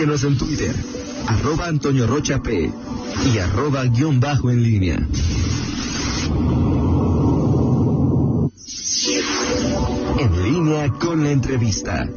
Síguenos en Twitter, arroba Antonio Rocha P y arroba guion bajo en línea. En línea con la entrevista.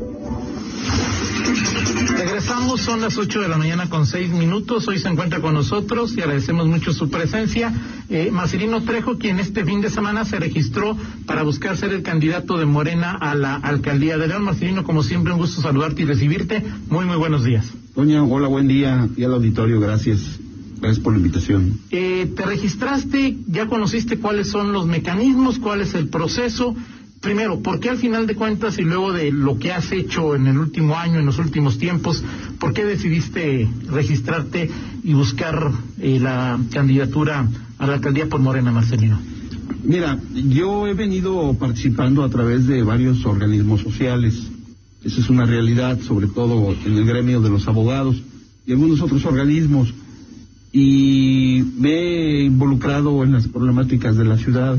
Regresamos, son las 8 de la mañana con 6 minutos. Hoy se encuentra con nosotros y agradecemos mucho su presencia. Eh, Marcelino Trejo, quien este fin de semana se registró para buscar ser el candidato de Morena a la alcaldía de León. Marcelino, como siempre, un gusto saludarte y recibirte. Muy, muy buenos días. Doña, hola, buen día. Y al auditorio, gracias. Gracias por la invitación. Eh, te registraste, ya conociste cuáles son los mecanismos, cuál es el proceso primero, ¿por qué al final de cuentas y luego de lo que has hecho en el último año, en los últimos tiempos, por qué decidiste registrarte y buscar eh, la candidatura a la alcaldía por Morena, Marcelino? Mira, yo he venido participando a través de varios organismos sociales. Esa es una realidad, sobre todo en el gremio de los abogados y algunos otros organismos. Y me he involucrado en las problemáticas de la ciudad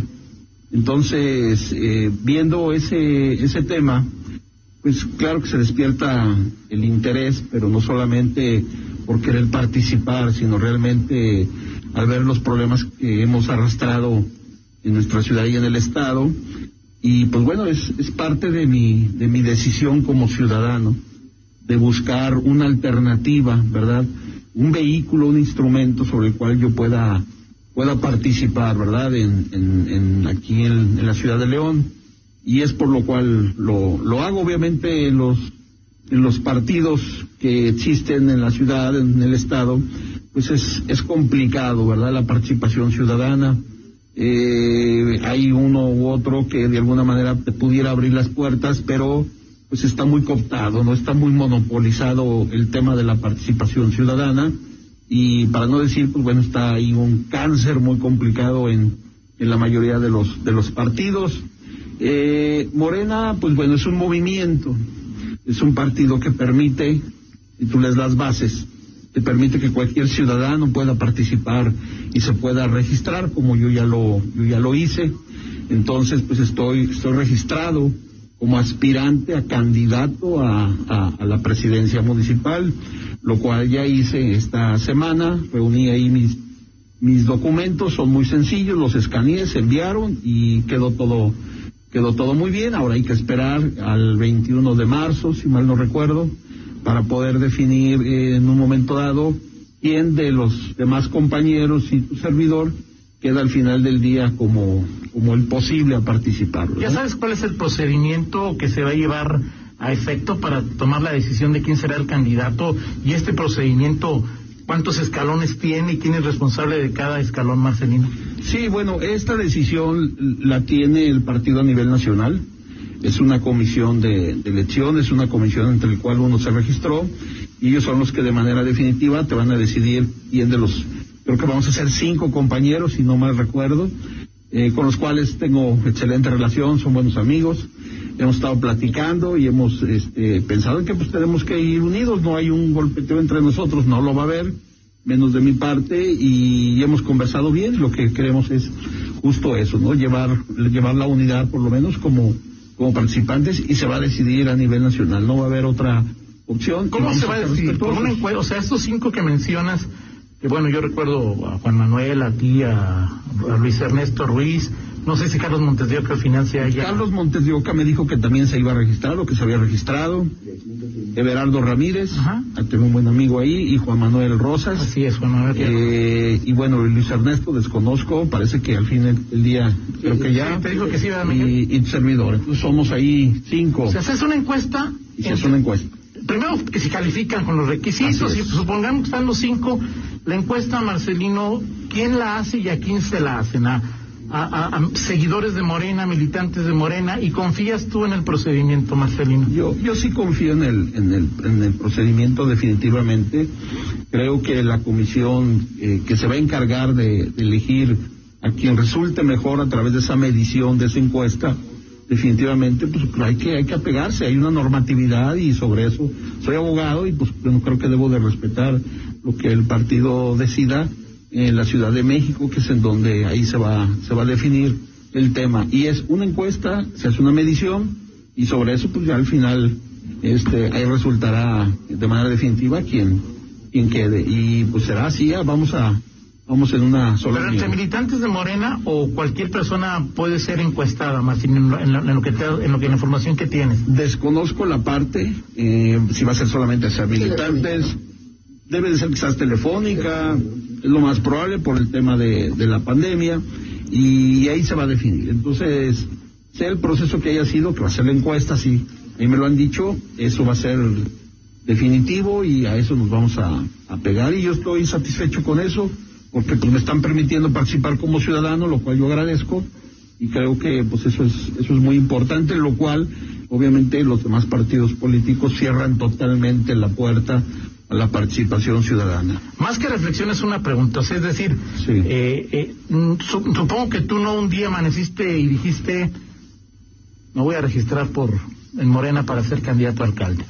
entonces, eh, viendo ese, ese tema, pues claro que se despierta el interés, pero no solamente por querer participar, sino realmente al ver los problemas que hemos arrastrado en nuestra ciudad y en el Estado. Y pues bueno, es, es parte de mi, de mi decisión como ciudadano, de buscar una alternativa, ¿verdad? Un vehículo, un instrumento sobre el cual yo pueda pueda participar, ¿verdad?, en, aquí en, la ciudad de León. Y es por lo cual lo, lo hago, obviamente, en los, en los partidos que existen en la ciudad, en el Estado, pues es, es complicado, ¿verdad?, la participación ciudadana. Eh, hay uno u otro que de alguna manera te pudiera abrir las puertas, pero pues está muy cooptado, no está muy monopolizado el tema de la participación ciudadana y para no decir, pues bueno, está ahí un cáncer muy complicado en, en la mayoría de los, de los partidos. Eh, Morena, pues bueno, es un movimiento, es un partido que permite, y tú les das bases, te permite que cualquier ciudadano pueda participar y se pueda registrar, como yo ya lo, yo ya lo hice. Entonces, pues estoy, estoy registrado como aspirante a candidato a, a la presidencia municipal lo cual ya hice esta semana, reuní ahí mis, mis documentos, son muy sencillos, los escaneé, se enviaron y quedó todo, quedó todo muy bien, ahora hay que esperar al 21 de marzo, si mal no recuerdo, para poder definir eh, en un momento dado quién de los demás compañeros y tu servidor queda al final del día como, como el posible a participar. ¿Ya sabes cuál es el procedimiento que se va a llevar a efecto para tomar la decisión de quién será el candidato y este procedimiento, cuántos escalones tiene y quién es responsable de cada escalón, Marcelino. Sí, bueno, esta decisión la tiene el partido a nivel nacional. Es una comisión de, de elección, es una comisión entre la cual uno se registró y ellos son los que de manera definitiva te van a decidir quién de los, creo que vamos a ser cinco compañeros, si no mal recuerdo, eh, con los cuales tengo excelente relación, son buenos amigos hemos estado platicando y hemos este, pensado en que pues tenemos que ir unidos, no hay un golpeteo entre nosotros, no lo va a haber, menos de mi parte, y hemos conversado bien, lo que queremos es justo eso, ¿no? Llevar, llevar la unidad por lo menos como, como participantes y se va a decidir a nivel nacional, no va a haber otra opción. ¿Cómo se va a decidir? Por una encuesta, o sea, estos cinco que mencionas, que bueno, yo recuerdo a Juan Manuel, a ti, a, a Luis Ernesto Ruiz, no sé si Carlos Montes de Oca financia ya. Carlos Montes de Oca me dijo que también se iba a registrar o que se había registrado. Everardo Ramírez, tengo un buen amigo ahí, y Juan Manuel Rosas. Así es, Juan Manuel. Eh, y bueno, Luis Ernesto, desconozco, parece que al fin del día, creo que ya. te dijo que sí, y, y servidor. Entonces somos ahí cinco. Se hace una encuesta. Y se hace una encuesta. Primero que se califican con los requisitos, y supongamos que están los cinco, la encuesta, Marcelino, ¿quién la hace y a quién se la hacen? ¿A a, seguidores de Morena, militantes de Morena, y confías tú en el procedimiento, Marcelino? Yo, yo sí confío en el, en el, en el procedimiento definitivamente. Creo que la comisión eh, que se va a encargar de, elegir a quien resulte mejor a través de esa medición, de esa encuesta, definitivamente pues hay que hay que apegarse hay una normatividad y sobre eso soy abogado y pues no creo que debo de respetar lo que el partido decida en la Ciudad de México, que es en donde ahí se va, se va a definir el tema. Y es una encuesta, se hace una medición y sobre eso pues ya al final este, ahí resultará de manera definitiva quien, quien quede. Y pues será así, vamos a, vamos en una sola. Pero entre militantes de Morena o cualquier persona puede ser encuestada, Martín, en, lo, en lo que en lo que la información que tienes. Desconozco la parte, eh, si va a ser solamente hacia militantes, debe de ser quizás telefónica, es lo más probable por el tema de, la pandemia, y ahí se va a definir. Entonces, sea el proceso que haya sido, que va a ser la encuesta, sí, ahí me lo han dicho, eso va a ser definitivo y a eso nos vamos a, a pegar y yo estoy satisfecho con eso porque pues me están permitiendo participar como ciudadano, lo cual yo agradezco y creo que pues eso es eso es muy importante, lo cual obviamente los demás partidos políticos cierran totalmente la puerta la participación ciudadana. Más que reflexión es una pregunta, es decir, eh, eh, mm, supongo que tú no un día amaneciste y dijiste, me voy a registrar por en Morena para ser candidato a alcalde.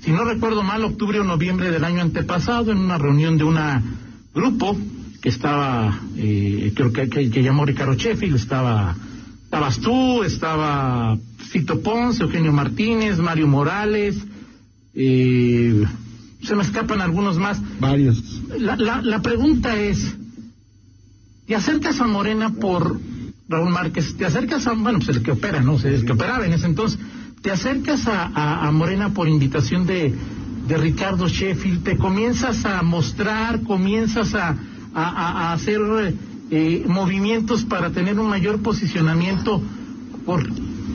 Si no recuerdo mal, octubre o noviembre del año antepasado, en una reunión de un grupo que estaba, eh, creo que, que, llamó Ricardo Sheffield, estaba, estabas tú, estaba Fito Ponce, Eugenio Martínez, Mario Morales, eh, se me escapan algunos más. Varios. La, la, la pregunta es, ¿te acercas a Morena por Raúl Márquez? ¿Te acercas a, bueno, pues el que opera, ¿no? el que operaba en ese entonces. ¿Te acercas a, a Morena por invitación de, de Ricardo Sheffield? ¿Te comienzas a mostrar, comienzas a a, hacer eh, movimientos para tener un mayor posicionamiento por,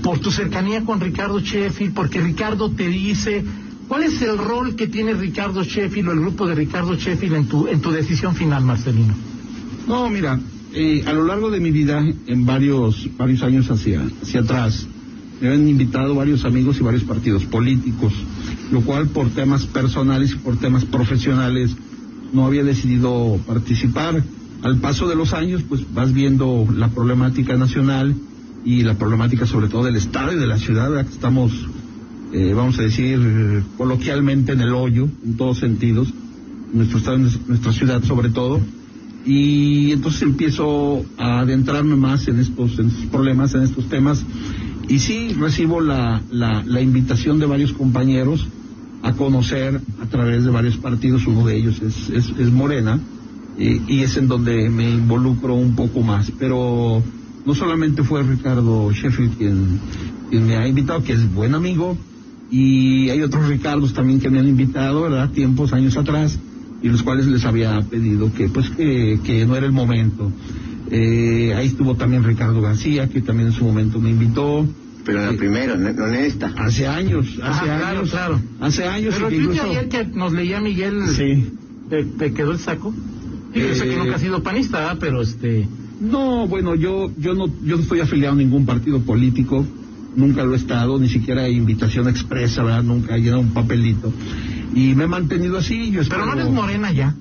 por tu cercanía con Ricardo Sheffield, porque Ricardo te dice, ¿cuál es el rol que tiene Ricardo Sheffield o el grupo de Ricardo Sheffield en tu, en tu decisión final, Marcelino? No, mira, eh, a lo largo de mi vida, en varios, varios años hacia, hacia atrás, me han invitado varios amigos y varios partidos políticos, lo cual por temas personales y por temas profesionales no había decidido participar. Al paso de los años, pues vas viendo la problemática nacional y la problemática sobre todo del Estado y de la ciudad, que estamos, eh, vamos a decir, coloquialmente en el hoyo, en todos sentidos, nuestro Estado, nuestra ciudad sobre todo. Y entonces empiezo a adentrarme más en estos, en estos problemas, en estos temas. Y sí, recibo la, la, invitación de varios compañeros a conocer a través de varios partidos, uno de ellos es, es, Morena, y, es en donde me involucro un poco más. Pero no solamente fue Ricardo Sheffield quien, quien me ha invitado, que es buen amigo, y hay otros Ricardos también que me han invitado, ¿verdad? Tiempos, años atrás, y los cuales les había pedido que, pues, que, que no era el momento. Eh, ahí estuvo también Ricardo García, que también en su momento me invitó. Pero en la primera, no en esta. Hace años, hace años. Claro, Hace años. Pero que incluso... ayer que nos leía Miguel, sí. te, quedó el saco. Y yo sé que nunca ha sido panista, pero este... No, bueno, yo, yo no, yo no estoy afiliado a ningún partido político, nunca lo he estado, ni siquiera invitación expresa, ¿verdad? Nunca he llenado un papelito. Y me he mantenido así, yo espero... Pero no eres morena ya.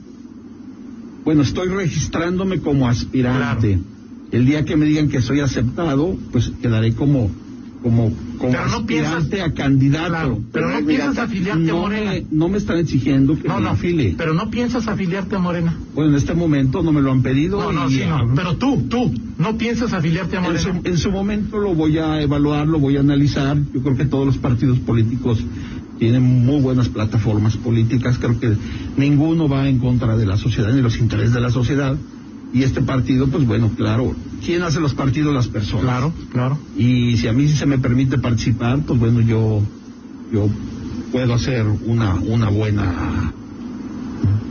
Bueno, estoy registrándome como aspirante. El día que me digan que soy aceptado, pues quedaré como como, como pero aspirante a candidato. pero, no piensas afiliarte a Morena. no me están exigiendo que no, me afile. Pero no piensas afiliarte a Morena. Bueno, en este momento no me lo han pedido. No, no, sí, no. Pero tú, tú, no piensas afiliarte a Morena. En su, momento lo voy a evaluar, lo voy a analizar. Yo creo que todos los partidos políticos tienen muy buenas plataformas políticas. Creo que ninguno va en contra de la sociedad ni los intereses de la sociedad. Y este partido, pues bueno, claro, ¿quién hace los partidos? Las personas. Claro, claro. Y si a mí se me permite participar, pues bueno, yo, yo puedo hacer una, una buena,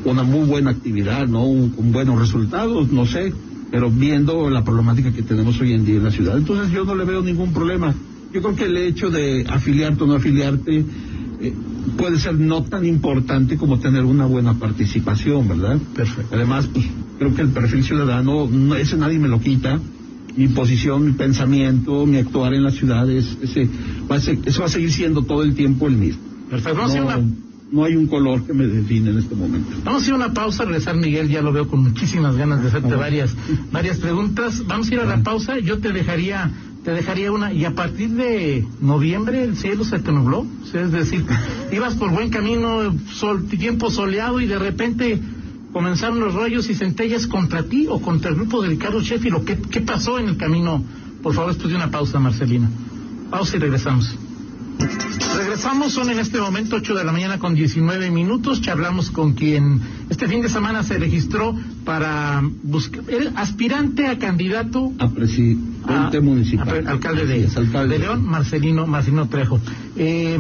una muy buena actividad, ¿no? con buenos resultados, no sé, pero viendo la problemática que tenemos hoy en día en la ciudad. Entonces yo no le veo ningún problema. Yo creo que el hecho de afiliarte o no afiliarte eh, puede ser no tan importante como tener una buena participación, ¿verdad? Perfecto. Además, pues creo que el perfil ciudadano, no, ese nadie me lo quita. Mi posición, mi pensamiento, mi actuar en la ciudad, es, ese, va a eso va a seguir siendo todo el tiempo el mismo. Perfecto. No, no hay un color que me define en este momento. Vamos a ir a una pausa, regresar Miguel, ya lo veo con muchísimas ganas de hacerte varias, varias preguntas. Vamos a ir a la pausa, yo te dejaría te dejaría una, y a partir de noviembre el cielo se te nubló, es decir, ibas por buen camino, sol, tiempo soleado y de repente comenzaron los rayos y centellas contra ti o contra el grupo de Ricardo Sheffield, ¿qué, qué pasó en el camino? Por favor, después de una pausa, Marcelina. Pausa y regresamos. Regresamos, son en este momento 8 de la mañana con 19 minutos. Charlamos con quien este fin de semana se registró para buscar, el aspirante a candidato A presidente a- municipal. a- alcalde de, Así es, alcalde. de León, Marcelino, Marcelino Trejo. Eh,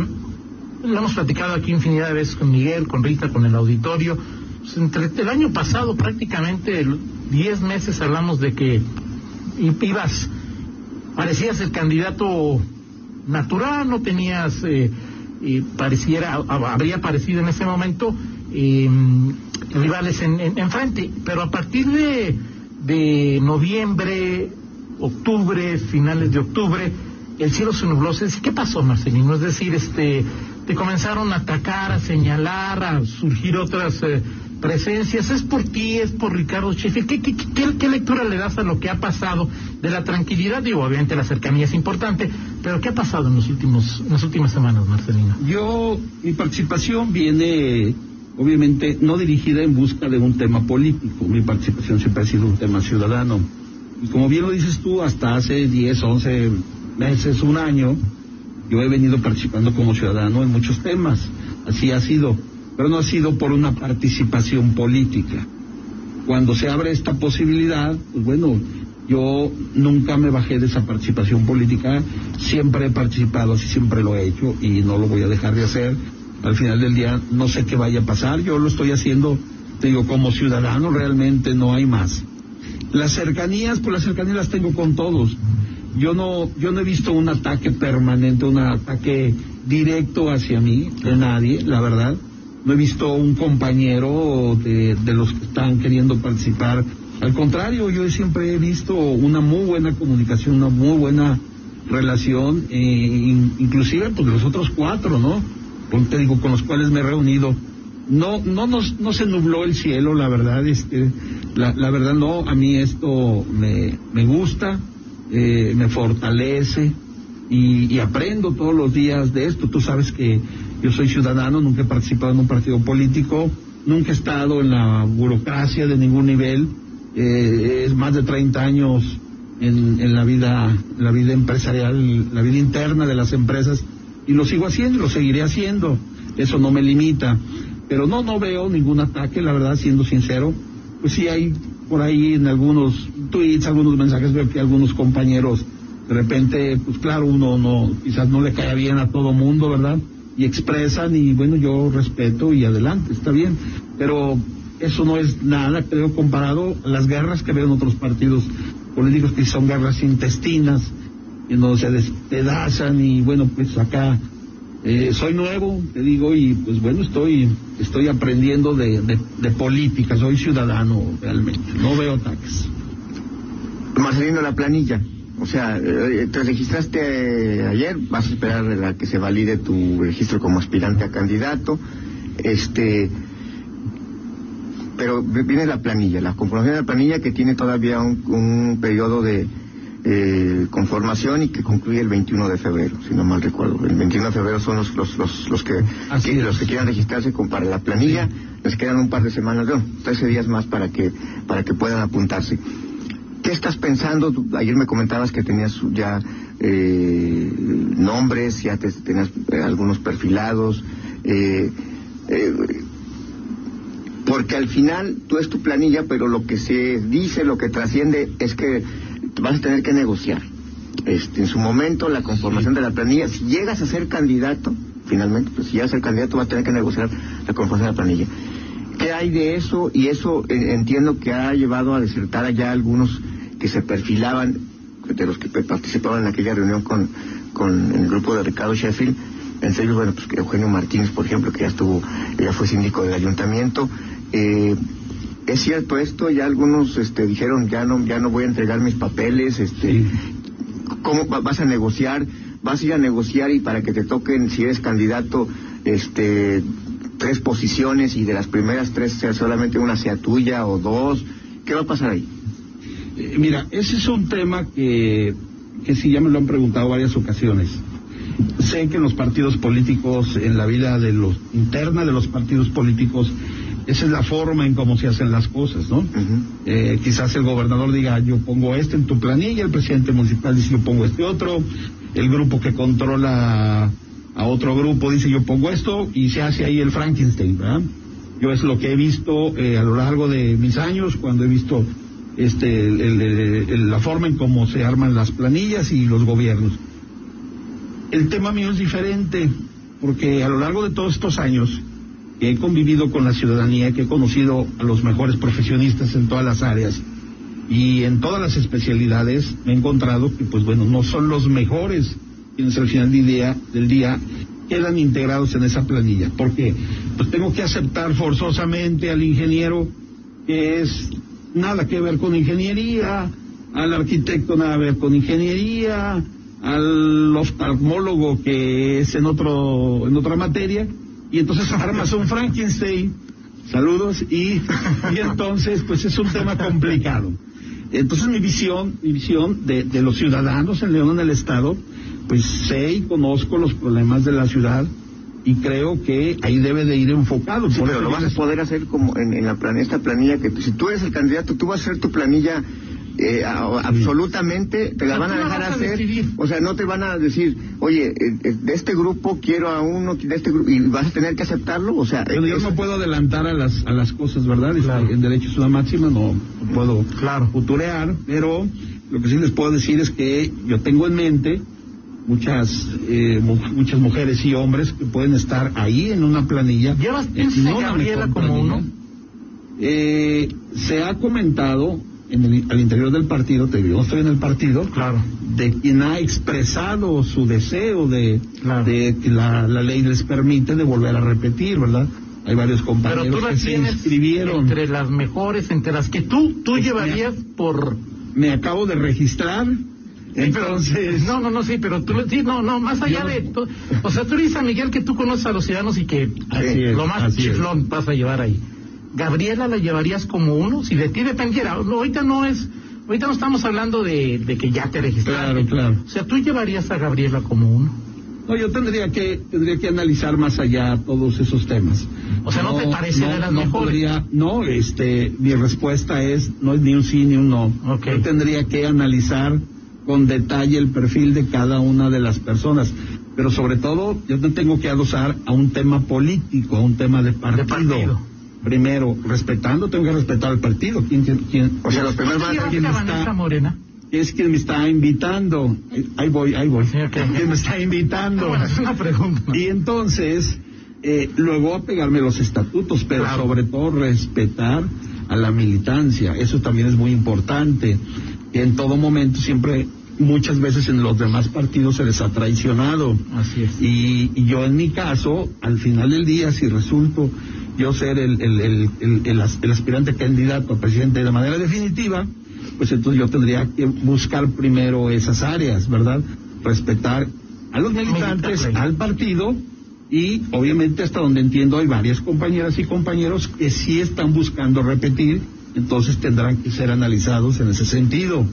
lo hemos platicado aquí infinidad de veces con Miguel, con Rita, con el auditorio. Pues, entre el año pasado, prácticamente el- 10 meses, hablamos de que ibas, parecías el candidato natural, no tenías, eh, pareciera, ha- habría parecido en ese momento eh, rivales en, en, pero a partir de, de noviembre, octubre, finales de octubre, el cielo se nubló. ¿Qué pasó, Marcelino? Es decir, este, te comenzaron a atacar, a señalar, a surgir otras eh, presencias. ¿Es por ti? ¿Es por Ricardo Sheffield? ¿Qué, qué, qué, qué lectura le das a lo que ha pasado de la tranquilidad? Digo, obviamente la cercanía es importante, pero ¿qué ha pasado en, los últimos, las últimas semanas, Marcelino? Yo, mi participación viene, obviamente, no dirigida en busca de un tema político. Mi participación siempre ha sido un tema ciudadano. Y como bien lo dices tú, hasta hace 10, 11 meses, un año, yo he venido participando como ciudadano en muchos temas. Así ha sido. Pero no ha sido por una participación política. Cuando se abre esta posibilidad, pues bueno, yo nunca me bajé de esa participación política, siempre he participado, así siempre lo he hecho y no lo voy a dejar de hacer. Al final del día no sé qué vaya a pasar, yo lo estoy haciendo, digo, como ciudadano realmente no hay más. Las cercanías, pues las cercanías las tengo con todos. Yo no, yo no he visto un ataque permanente, un ataque directo hacia mí, de nadie, la verdad. No he visto un compañero de, de los que están queriendo participar. Al contrario, yo siempre he visto una muy buena comunicación, una muy buena relación, eh, in- inclusive pues los otros cuatro, ¿no? Con- te digo, con los cuales me he reunido. No, no nos, no se nubló el cielo, la verdad, este, la, la verdad no, a mí esto me, me gusta, eh, me fortalece y, y aprendo todos los días de esto. Tú sabes que yo soy ciudadano, nunca he participado en un partido político, nunca he estado en la burocracia de ningún nivel, eh, es más de 30 años en, la vida, la vida empresarial, la vida interna de las empresas y lo sigo haciendo lo seguiré haciendo. Eso no me limita. Pero no, no veo ningún ataque, la verdad, siendo sincero. Pues sí hay por ahí en algunos tweets, algunos mensajes, veo que algunos compañeros de repente, pues claro, uno no, quizás no le cae bien a todo mundo, ¿verdad? Y expresan y bueno, yo respeto y adelante, está bien. Pero eso no es nada, creo, comparado a las guerras que veo en otros partidos políticos que son guerras intestinas, en donde se despedazan y bueno, pues acá eh, soy nuevo, te digo, y pues bueno, estoy, estoy aprendiendo de, de, de política, soy ciudadano realmente, no veo ataques. Marcelino, la planilla. O sea, eh, te registraste eh, ayer, vas a esperar a que se valide tu registro como aspirante a candidato. Este, pero viene la planilla, la conformación de la planilla que tiene todavía un, un periodo de eh, conformación y que concluye el 21 de febrero, si no mal recuerdo. El 21 de febrero son los los, los, los que, los que quieran registrarse con, para la planilla. Les quedan un par de semanas, no, 13 días más para que para que puedan apuntarse. ¿Qué estás pensando? Ayer me comentabas que tenías ya eh, nombres, ya te- tenías eh, algunos perfilados. eh, eh, porque al final tú es tu planilla, pero lo que se dice, lo que trasciende es que vas a tener que negociar. Este, en su momento, la conformación de la planilla, si llegas a ser candidato, finalmente, pues si llegas a ser candidato, vas a tener que negociar la conformación de la planilla. ¿Qué hay de eso? Y eso eh, entiendo que ha llevado a desertar allá algunos que se perfilaban, de los que participaban en aquella reunión con, con el grupo de Ricardo Sheffield, entre ellos, bueno, pues Eugenio Martínez, por ejemplo, que ya estuvo, ya fue síndico del ayuntamiento. Eh, es cierto esto, ya algunos este, dijeron, ya no, ya no voy a entregar mis papeles, este, Sí. ¿cómo va- vas a negociar? ¿Vas a ir a negociar y para que te toquen, si eres candidato, este, tres posiciones y de las primeras tres sea solamente una sea tuya o dos? ¿Qué va a pasar ahí? Eh, mira, ese es un tema que, que sí ya me lo han preguntado varias ocasiones. Sé que en los partidos políticos, en la vida de los interna de los partidos políticos, esa es la forma en cómo se hacen las cosas, ¿no? Eh, quizás el gobernador diga yo pongo este en tu planilla, el presidente municipal dice yo pongo este otro, el grupo que controla a otro grupo, dice yo pongo esto y se hace ahí el Frankenstein, ¿verdad? Yo es lo que he visto eh, a lo largo de mis años, cuando he visto este, el- la forma en cómo se arman las planillas y los gobiernos. El tema mío es diferente, porque a lo largo de todos estos años que he convivido con la ciudadanía, que he conocido a los mejores profesionistas en todas las áreas y en todas las especialidades, me he encontrado que, pues bueno, no son los mejores quienes al final del día, del día quedan integrados en esa planilla. porque Pues tengo que aceptar forzosamente al ingeniero que es nada que ver con ingeniería, al arquitecto nada que ver con ingeniería, al oftalmólogo que es en otro en otra materia y entonces armas un Frankenstein. Saludos y, entonces pues es un tema complicado. Entonces mi visión, mi visión de, de los ciudadanos en León en el estado, pues sé y conozco los problemas de la ciudad y creo que ahí debe de ir enfocado. Sí, Por pero eso lo vas a poder hacer como en, en la plan, esta planilla que si tú eres el candidato, tú vas a hacer tu planilla eh, a- absolutamente, te la van a dejar hacer, o sea, no te van a decir, oye, eh, eh, de este grupo quiero a uno, de este grupo, y vas a tener que aceptarlo, o sea, yo es- no puedo adelantar a las, a las cosas, ¿verdad? Este, Claro. En derecho es una máxima, no, no puedo Claro. futurear, pero lo que sí les puedo decir es que yo tengo en mente muchas eh, mu- muchas mujeres y hombres que pueden estar ahí en una planilla. ¿Llevas eh, no la Gabriela como uno? Eh, se ha comentado en el, al interior del partido, te digo, estoy en el partido, Claro. de quien ha expresado su deseo de, Claro. de que la, la ley les permite de volver a repetir, ¿verdad? Hay varios Pero compañeros tú la que se inscribieron. entre las mejores, entre las que tú, tú llevarías por... Me acabo de registrar, entonces... No, no, no, sí, pero tú, sí, no, no, más allá Yo- de... to- o sea, tú dices a Miguel que tú conoces a los ciudadanos y que Así es, lo más así es. chiflón vas a llevar ahí. ¿Gabriela la llevarías como uno? Si de ti dependiera. No, ahorita no es... Ahorita no estamos hablando de, de que ya te registraste. Claro, claro. O sea, tú llevarías a Gabriela como uno. No, yo tendría que tendría que analizar más allá todos esos temas. O sea, ¿no te parece de las no mejores? podría- no, este, mi respuesta es no es ni un sí ni un no. Ok. Yo tendría que analizar con detalle el perfil de cada una de las personas, pero sobre todo yo te tengo que adosar a un tema político, a un tema de partido. partido. Primero, respetando, tengo que respetar al partido. ¿Quién, quién, quién- O sea, los primeros ¿No te van a ¿quién llevaste a está? Morena? es quien me está invitando? Ahí voy, ahí voy. Sí, ok. ¿Quién me está invitando? Ah, bueno, es una pregunta. Y entonces, eh, luego apegarme los estatutos, pero Claro. sobre todo respetar a la militancia. Eso también es muy importante. En todo momento, siempre, muchas veces en los demás partidos se les ha traicionado. Así es. Y, y yo en mi caso, al final del día, si resulto yo ser el, el, el, el, el as- el aspirante candidato a presidente de manera definitiva, pues entonces yo tendría que buscar primero esas áreas, ¿verdad? Respetar a los militantes, al partido y obviamente hasta donde entiendo hay varias compañeras y compañeros que sí están buscando repetir, entonces tendrán que ser analizados en ese sentido.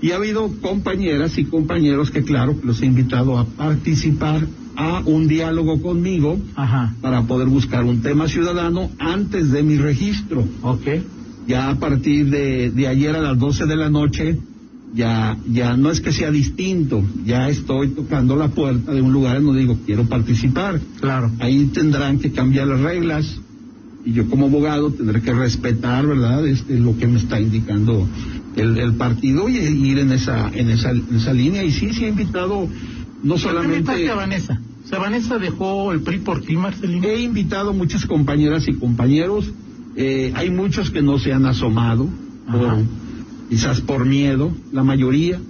Y ha habido compañeras y compañeros que claro los he invitado a participar a un diálogo conmigo Ajá. para poder buscar un tema ciudadano antes de mi registro. Ok. Ya a partir de, de ayer a las 12 de la noche, ya, ya no es que sea distinto, ya estoy tocando la puerta de un lugar en donde digo, quiero participar. Claro. Ahí tendrán que cambiar las reglas y yo como abogado tendré que respetar, ¿verdad? Este, lo que me está indicando el, el partido y ir en esa, en esa, en esa línea. Y sí, sí he invitado no ¿Por qué solamente... Vanessa? O sea, Vanessa dejó el PRI por ti, Marcelino. He invitado muchas compañeras y compañeros. eh, hay muchos que no se han asomado, por- quizás por miedo, la mayoría,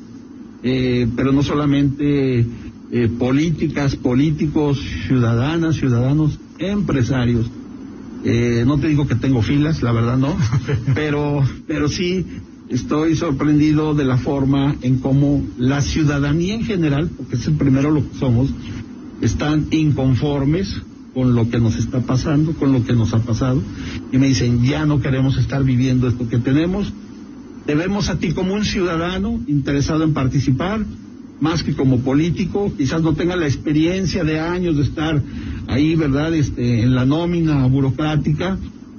eh, pero no solamente eh, políticas, políticos, ciudadanas, ciudadanos, empresarios. Eh, no te digo que tengo filas, la verdad no, pero, pero sí estoy sorprendido de la forma en cómo la ciudadanía en general, porque es el primero lo que somos, están inconformes con lo que nos está pasando, con lo que nos ha pasado, y me dicen, ya no queremos estar viviendo esto que tenemos, debemos a ti como un ciudadano interesado en participar, más que como político, quizás no tenga la experiencia de años de estar ahí, ¿verdad?, este, en la nómina burocrática,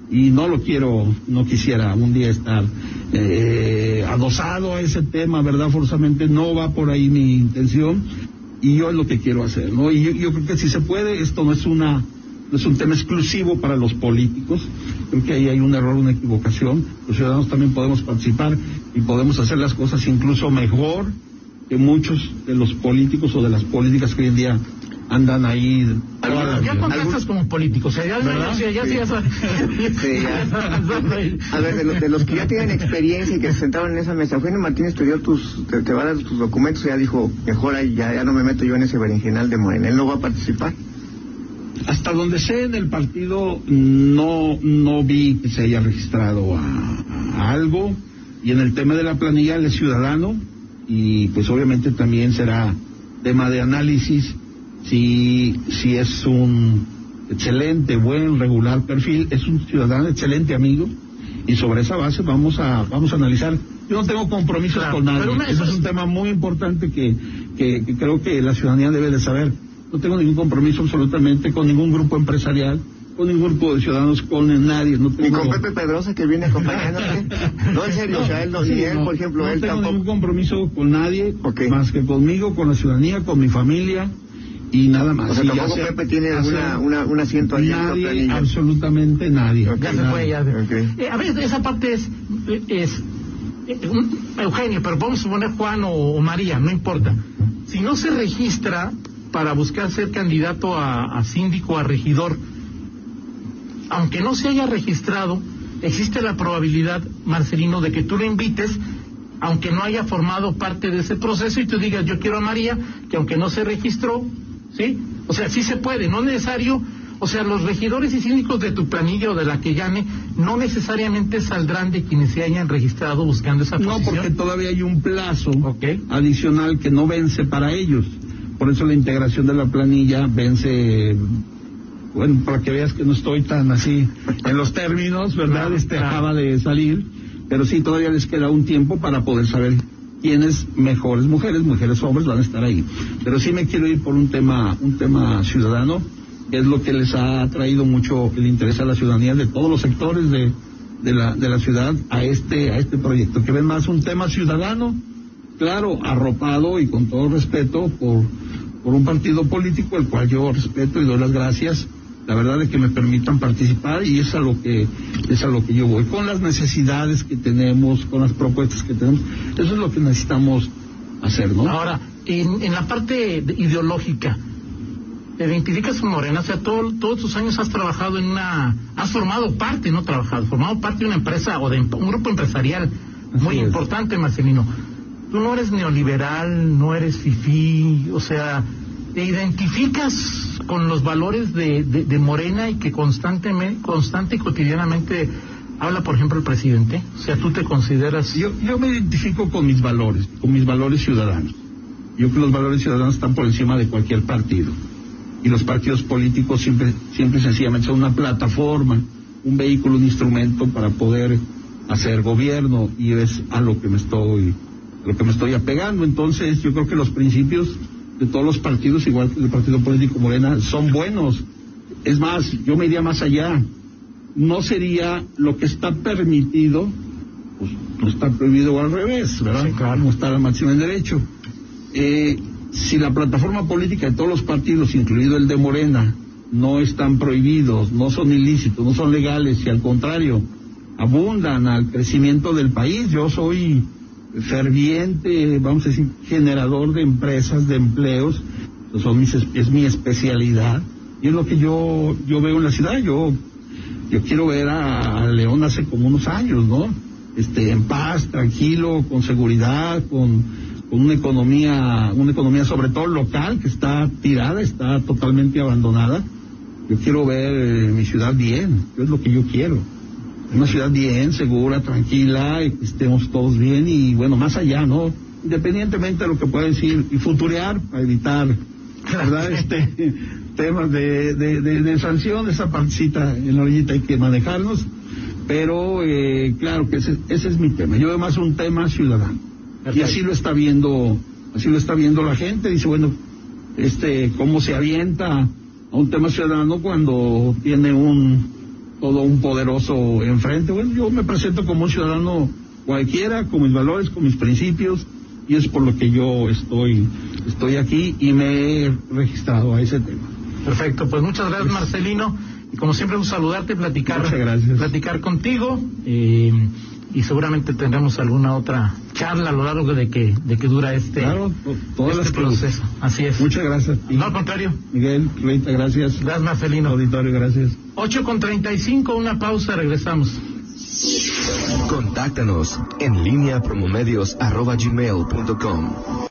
y no lo quiero, no quisiera un día estar eh, adosado a ese tema, ¿verdad? Forzosamente no va por ahí mi intención, y yo es lo que quiero hacer, ¿no? Y yo, creo que si se puede, esto no es una no es un tema exclusivo para los políticos. Creo que ahí hay un error, una equivocación. Los ciudadanos también podemos participar y podemos hacer las cosas incluso mejor que muchos de los políticos o de las políticas que hoy en día andan ahí. Ya contestas como político, o sea, ya, ya, ya, ya, ya, Sí, ya. A ver, de, los- de los que ya tienen experiencia y que se sentaron en esa mesa, Eugenio Martínez te dio tus, te, te va a dar tus documentos y ya dijo, mejor ahí, ya, ya no me meto yo en ese berenjenal de Morena, él no va a participar. Hasta donde sé en el partido no no vi que se haya registrado a, a algo y en el tema de la planilla es ciudadano y pues obviamente también será tema de análisis si si es un excelente, buen, regular perfil, es un ciudadano excelente amigo y sobre esa base vamos a vamos a analizar. Yo no tengo compromisos Claro, con nadie. una- Eso es un tema muy importante que, que, que creo que la ciudadanía debe de saber. No tengo ningún compromiso absolutamente con ningún grupo empresarial, con ningún grupo de ciudadanos, con nadie. No Ni tengo, con Pepe Pedrosa que viene acompañándote. No, en serio, o sea, él no, Sí, ni él, no, por ejemplo, no él tengo tampoco. ningún compromiso con nadie, más que conmigo, con la ciudadanía, con mi familia y nada más. O sea, tampoco sea- Pepe tiene ya una, un asiento la Nadie, absolutamente nadie. Ya se fue, ya. Eh, a ver, esa parte es, es eh, un- Eugenio, pero vamos a poner Juan o, o María, no importa. Si no se registra para buscar ser candidato a, a síndico, a regidor, aunque no se haya registrado, existe la probabilidad, Marcelino, de que tú lo invites, aunque no haya formado parte de ese proceso, y tú digas, yo quiero a María, que aunque no se registró, ¿sí? O sea, sí se puede, no es necesario, o sea, los regidores y síndicos de tu planilla o de la que llame, no necesariamente saldrán de quienes se hayan registrado buscando esa No, posición. porque todavía hay un plazo adicional que no vence para ellos. Por eso la integración de la planilla vence, bueno, para que veas que no estoy tan así en los términos, ¿verdad? Este acaba de salir, pero sí, todavía les queda un tiempo para poder saber quiénes mejores mujeres, mujeres hombres van a estar ahí. Pero sí me quiero ir por un tema, un tema ciudadano, que es lo que les ha traído mucho el interés a la ciudadanía de todos los sectores de, de la, de la ciudad a este, a este proyecto, que ven más un tema ciudadano, claro, arropado y con todo respeto por, por un partido político, el cual yo respeto y doy las gracias, la verdad de que me permitan participar y es a lo que, es a lo que yo voy, con las necesidades que tenemos, con las propuestas que tenemos, eso es lo que necesitamos hacer, ¿no? Ahora, en, en la parte de- ideológica, te identificas con Morena, o sea, todo- todos tus años has trabajado en una, has formado parte, no trabajado, formado parte de una empresa o de un grupo empresarial muy Así es. importante, Marcelino. Tú no eres neoliberal, no eres fifí, o sea, te identificas con los valores de, de, Morena y que constantemente, constante y cotidianamente habla, por ejemplo, el presidente. O sea, tú te consideras... Yo, yo me identifico con mis valores, con mis valores ciudadanos. Yo creo que los valores ciudadanos están por encima de cualquier partido. Y los partidos políticos siempre, siempre sencillamente son una plataforma, un vehículo, un instrumento para poder hacer gobierno y es a lo que me estoy, lo que me estoy apegando. Entonces, yo creo que los principios de todos los partidos, igual que el Partido Político Morena, son buenos. Es más, yo me iría más allá. No sería lo que está permitido pues no está prohibido o al revés, ¿verdad? Sí, claro. No está la máxima en derecho. Eh, si la plataforma política de todos los partidos, incluido el de Morena, no están prohibidos, no son ilícitos, no son legales, y al contrario, abundan al crecimiento del país, yo soy ferviente, vamos a decir, generador de empresas, de empleos, Eso son mis, es mi especialidad, y es lo que yo, yo veo en la ciudad, yo yo quiero ver a, León hace como unos años, ¿no? Este, en paz, tranquilo, con seguridad, con, con una economía, una economía sobre todo local que está tirada, está totalmente abandonada. Yo quiero ver eh, mi ciudad bien, es lo que yo quiero. Una ciudad bien, segura, tranquila, y que estemos todos bien y bueno, más allá, ¿no? Independientemente de lo que pueda decir y futurear para evitar, ¿verdad? Este, temas de, de, de, de sanción, esa partecita en la orillita hay que manejarnos, pero eh, claro que ese, ese es mi tema. Yo veo más un tema ciudadano. Y así lo está viendo, así lo está viendo la gente, dice, bueno, este, cómo se avienta a un tema ciudadano cuando tiene un, todo un poderoso enfrente. Bueno, yo me presento como un ciudadano cualquiera, con mis valores, con mis principios, y es por lo que yo estoy, estoy aquí y me he registrado a ese tema. Perfecto, pues muchas gracias Marcelino y como siempre un saludarte, platicar, Muchas gracias. platicar contigo eh, y seguramente tendremos alguna otra charla a lo largo de que de que dura este, Claro, todas este las que- proceso. Así es. Muchas gracias. No al contrario. Miguel, Rita, gracias. Gracias Marcelino. Auditorio, gracias. 8 con 35, una pausa, regresamos. Contáctanos en línea promomedios arroba gmail punto com.